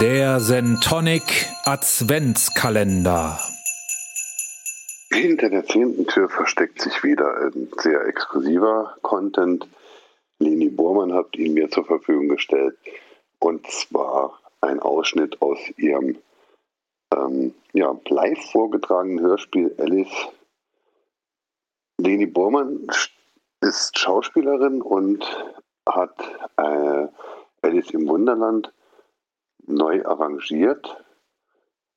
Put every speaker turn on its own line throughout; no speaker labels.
Der Sentonic Adventskalender.
Hinter der zehnten Tür versteckt sich wieder ein sehr exklusiver Content. Leni Bormann hat ihn mir zur Verfügung gestellt. Und zwar ein Ausschnitt aus ihrem ähm, ja, live vorgetragenen Hörspiel Alice. Leni Bormann ist Schauspielerin und hat äh, Alice im Wunderland neu arrangiert,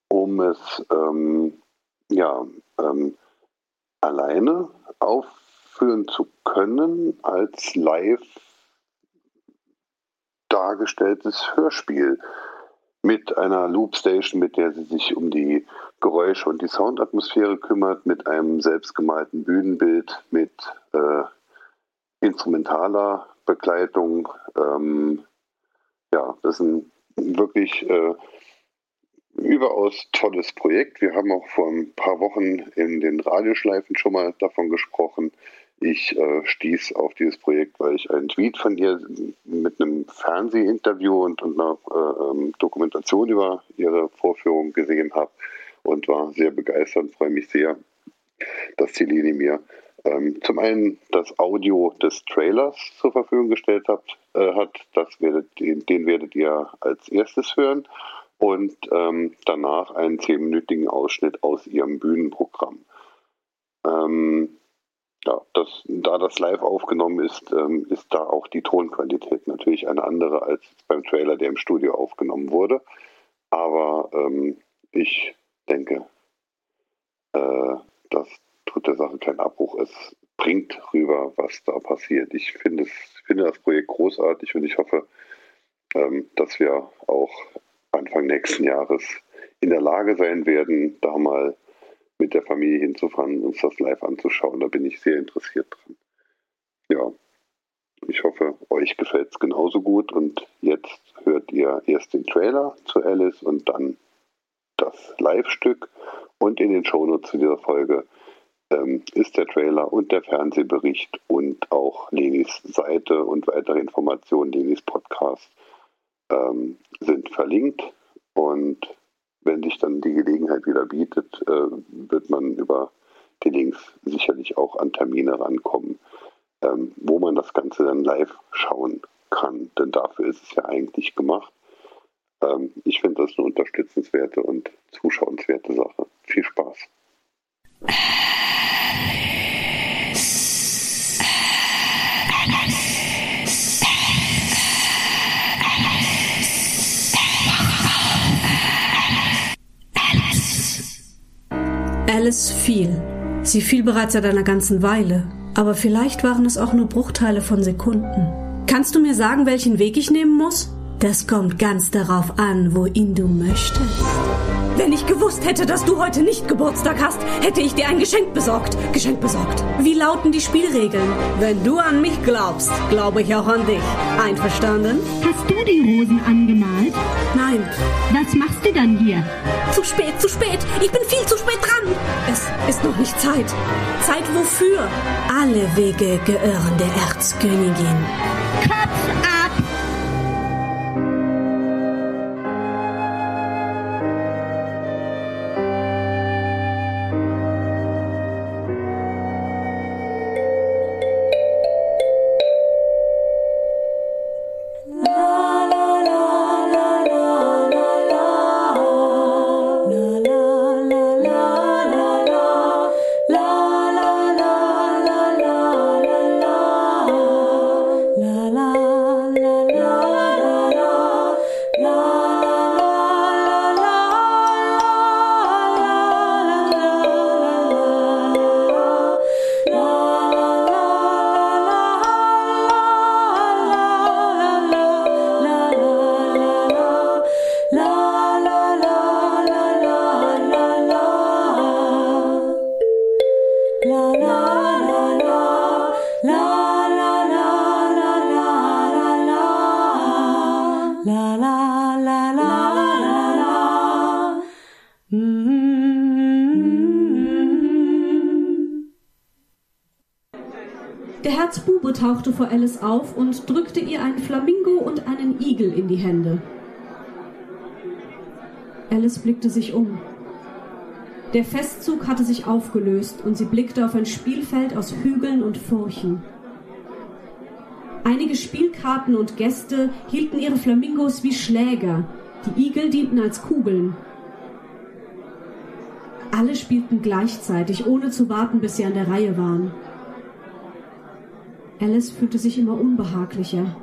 um es ähm, ja, ähm, alleine aufführen zu können als live dargestelltes Hörspiel mit einer Loopstation, mit der sie sich um die Geräusche und die Soundatmosphäre kümmert, mit einem selbstgemalten Bühnenbild, mit äh, instrumentaler Begleitung. Ähm, ja, das ist ein wirklich äh, überaus tolles Projekt. Wir haben auch vor ein paar Wochen in den Radioschleifen schon mal davon gesprochen. Ich äh, stieß auf dieses Projekt, weil ich einen Tweet von ihr mit einem Fernsehinterview und, und einer äh, ähm, Dokumentation über ihre Vorführung gesehen habe und war sehr begeistert und freue mich sehr, dass Celine mir ähm, zum einen das Audio des Trailers zur Verfügung gestellt hat, äh, hat das werdet, den, den, werdet ihr als erstes hören und ähm, danach einen zehnminütigen Ausschnitt aus ihrem Bühnenprogramm. Ähm, ja, das, da das live aufgenommen ist, ähm, ist da auch die Tonqualität natürlich eine andere als beim Trailer, der im Studio aufgenommen wurde. Aber ähm, ich denke, äh, dass tut der Sache keinen Abbruch. Es bringt rüber, was da passiert. Ich finde, es, das Projekt großartig und ich hoffe, ähm, dass wir auch Anfang nächsten Jahres in der Lage sein werden, da mal mit der Familie hinzufahren und uns das live anzuschauen. Da bin ich sehr interessiert dran. Ja, ich hoffe, euch gefällt es genauso gut und jetzt hört ihr erst den Trailer zu Alice und dann das Live-Stück und in den Shownotes zu dieser Folge ähm, ist der Trailer und der Fernsehbericht und auch Lenis Seite und weitere Informationen, Lenis Podcast ähm, sind verlinkt. Und wenn sich dann die Gelegenheit wieder bietet, äh, wird man über die Links sicherlich auch an Termine rankommen, ähm, wo man das Ganze dann live schauen kann. Denn dafür ist es ja eigentlich gemacht. Ähm, ich finde das eine unterstützenswerte und zuschauenswerte Sache. Viel Spaß.
Alice fiel. Sie fiel bereits seit einer ganzen Weile, aber vielleicht waren es auch nur Bruchteile von Sekunden. Kannst du mir sagen, welchen Weg ich nehmen muss? Das kommt ganz darauf an, wohin du möchtest. Wenn ich gewusst hätte, dass du heute nicht Geburtstag hast, hätte ich dir ein Geschenk besorgt. Geschenk besorgt. Wie lauten die Spielregeln? Wenn du an mich glaubst, glaube ich auch an dich. Einverstanden?
Hast du die Rosen angemalt?
Nein.
Was machst du dann hier?
Zu spät, zu spät. Ich bin viel zu spät dran. Es ist noch nicht Zeit. Zeit wofür? Alle Wege gehören der Erzkönigin.
Kopf ab!
Herzbube tauchte vor Alice auf und drückte ihr einen Flamingo und einen Igel in die Hände. Alice blickte sich um. Der Festzug hatte sich aufgelöst und sie blickte auf ein Spielfeld aus Hügeln und Furchen. Einige Spielkarten und Gäste hielten ihre Flamingos wie Schläger, die Igel dienten als Kugeln. Alle spielten gleichzeitig, ohne zu warten, bis sie an der Reihe waren. Alice fühlte sich immer unbehaglicher.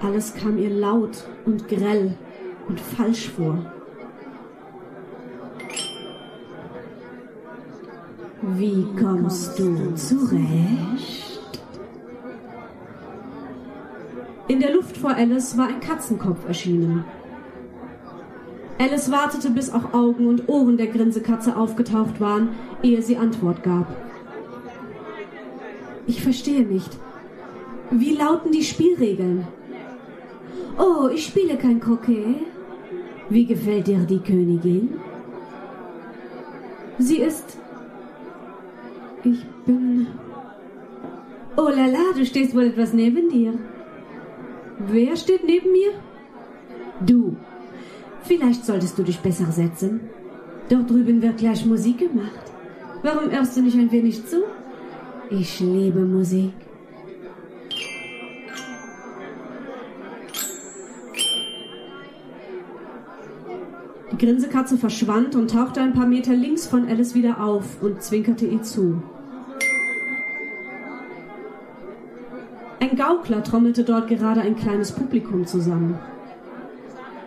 Alles kam ihr laut und grell und falsch vor. Wie kommst du zurecht? In der Luft vor Alice war ein Katzenkopf erschienen. Alice wartete, bis auch Augen und Ohren der Grinsekatze aufgetaucht waren, ehe sie Antwort gab. Ich verstehe nicht. Wie lauten die Spielregeln? Oh, ich spiele kein Croquet. Wie gefällt dir die Königin? Sie ist ich bin. Oh lala, du stehst wohl etwas neben dir. Wer steht neben mir? Du. Vielleicht solltest du dich besser setzen. Dort drüben wird gleich Musik gemacht. Warum hörst du nicht ein wenig zu? Ich liebe Musik. Die Grinsekatze verschwand und tauchte ein paar Meter links von Alice wieder auf und zwinkerte ihr zu. Ein Gaukler trommelte dort gerade ein kleines Publikum zusammen.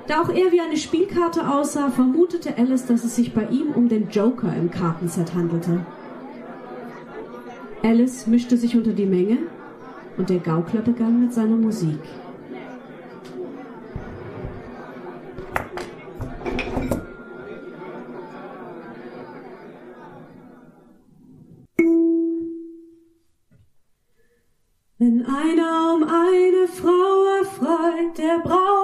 Da auch er wie eine Spielkarte aussah, vermutete Alice, dass es sich bei ihm um den Joker im Kartenset handelte. Alice mischte sich unter die Menge und der Gaukler begann mit seiner Musik. Wenn einer um eine Frau erfreut, der braucht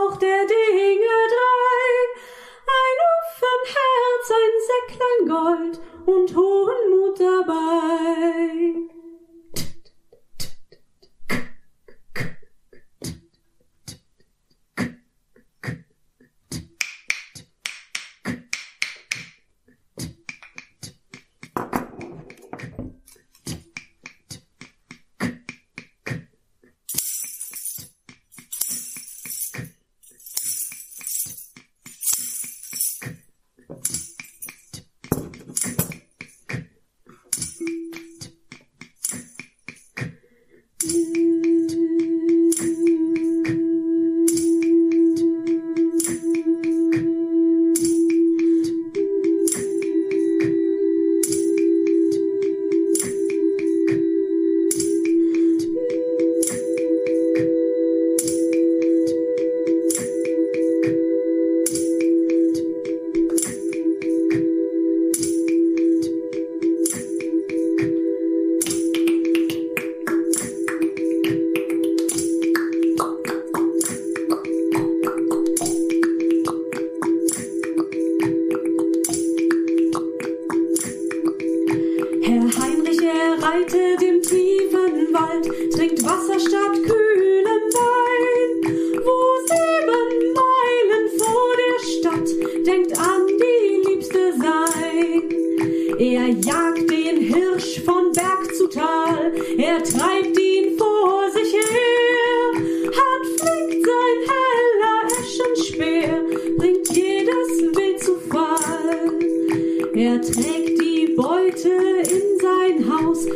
gleitet im tiefen Wald, trinkt Wasser statt kühlem Wein. Wo sieben Meilen vor der Stadt denkt an die Liebste sein. Er jagt den Hirsch von Berg zu Tal, er treibt ihn vor sich her. Hart fliegt sein heller Eschenspeer, bringt jedes Wild zu Fall. Er trägt die Beute in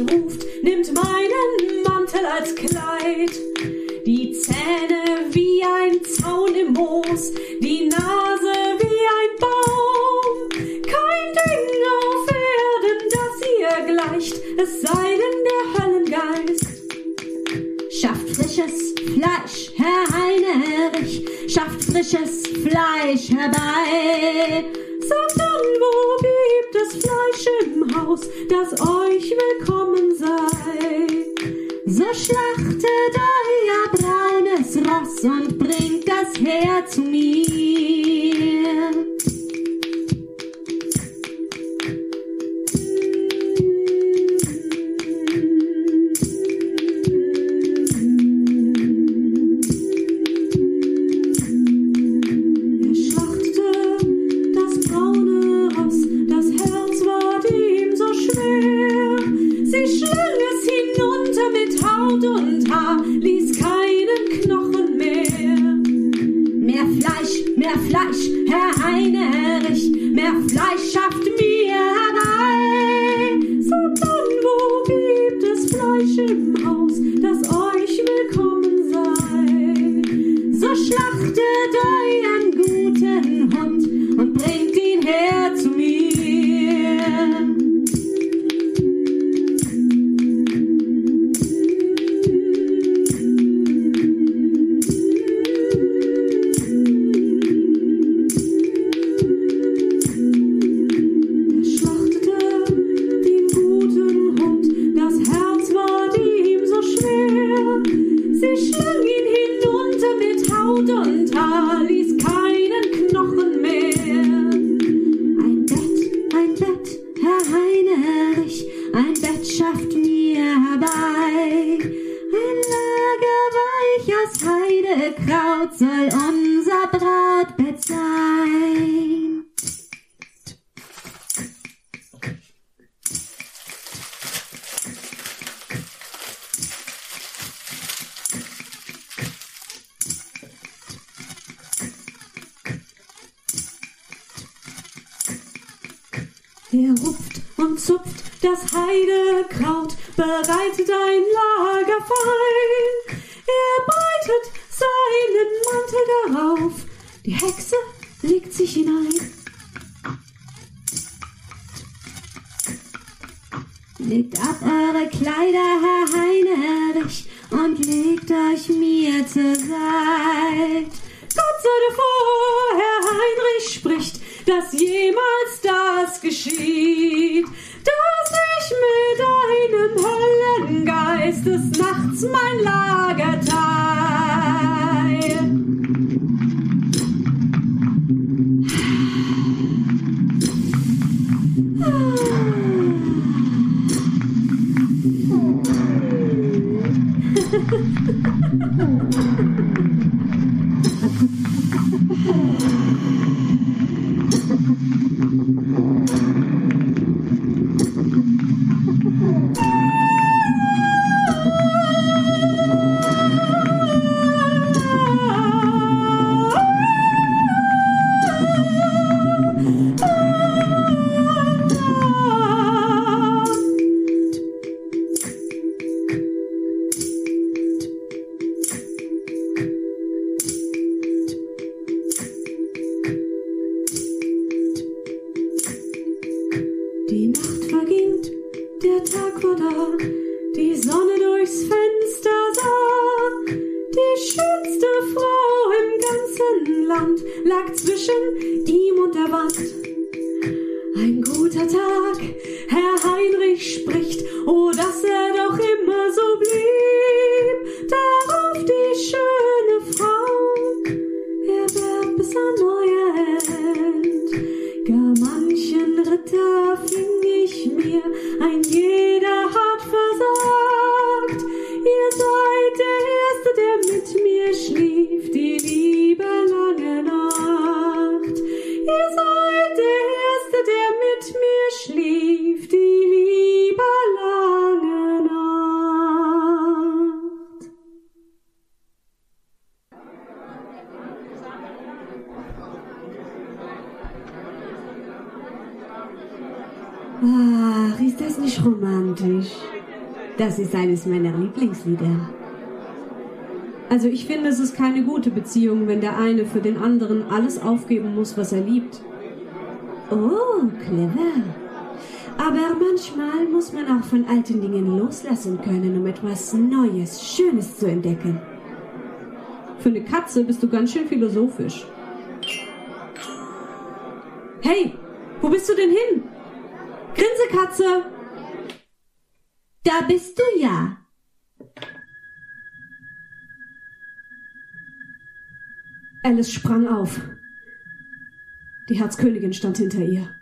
ruft, nimmt meinen Mantel als Kleid. Die Zähne wie ein Zaun im Moos, die Nase wie ein Baum. Kein Ding auf Erden, das ihr gleicht, es sei denn der Höllengeist. Schafft frisches Fleisch, Herr Heinrich, schafft frisches Fleisch herbei. Sagt an, wo gibt es Fleisch im Haus, das euch willkommen sei. So schlachtet euer braunes Ross und Sie schlang es hinunter mit Haut und Haar, ließ keinen Knochen mehr. Mehr Fleisch, mehr Fleisch, Herr Heinrich, mehr Fleisch schafft mir Heidekraut soll unser Brautbett sein. Er rupft und zupft das Heidekraut, bereitet ein Lager fein. Er breitet seinen Mantel darauf, die Hexe legt sich hinein. Legt ab eure Kleider, Herr Heinrich, und legt euch mir zur Seite. Gott sei davor, Herr Heinrich spricht, dass jemals das geschieht, dass ich mit einem Höllengeist des Nachts mein Lager teil. Die Land lag zwischen ihm und der Wand. Ein guter Tag, Herr Heinrich spricht, oh, dass er doch immer so blieb. Darauf die schöne Frau, er werd bis an euer End. Gar manchen Ritter fing ich mir, ein jeder hat versagt. Ihr seid der Erste, der mit mir schlief, die liebe ist eines meiner Lieblingslieder. Also ich finde, es ist keine gute Beziehung, wenn der eine für den anderen alles aufgeben muss, was er liebt.
Oh, clever. Aber manchmal muss man auch von alten Dingen loslassen können, um etwas Neues, Schönes zu entdecken.
Für eine Katze bist du ganz schön philosophisch. Hey, wo bist du denn hin? Grinsekatze!
Da bist du ja.
Alice sprang auf. Die Herzkönigin stand hinter ihr.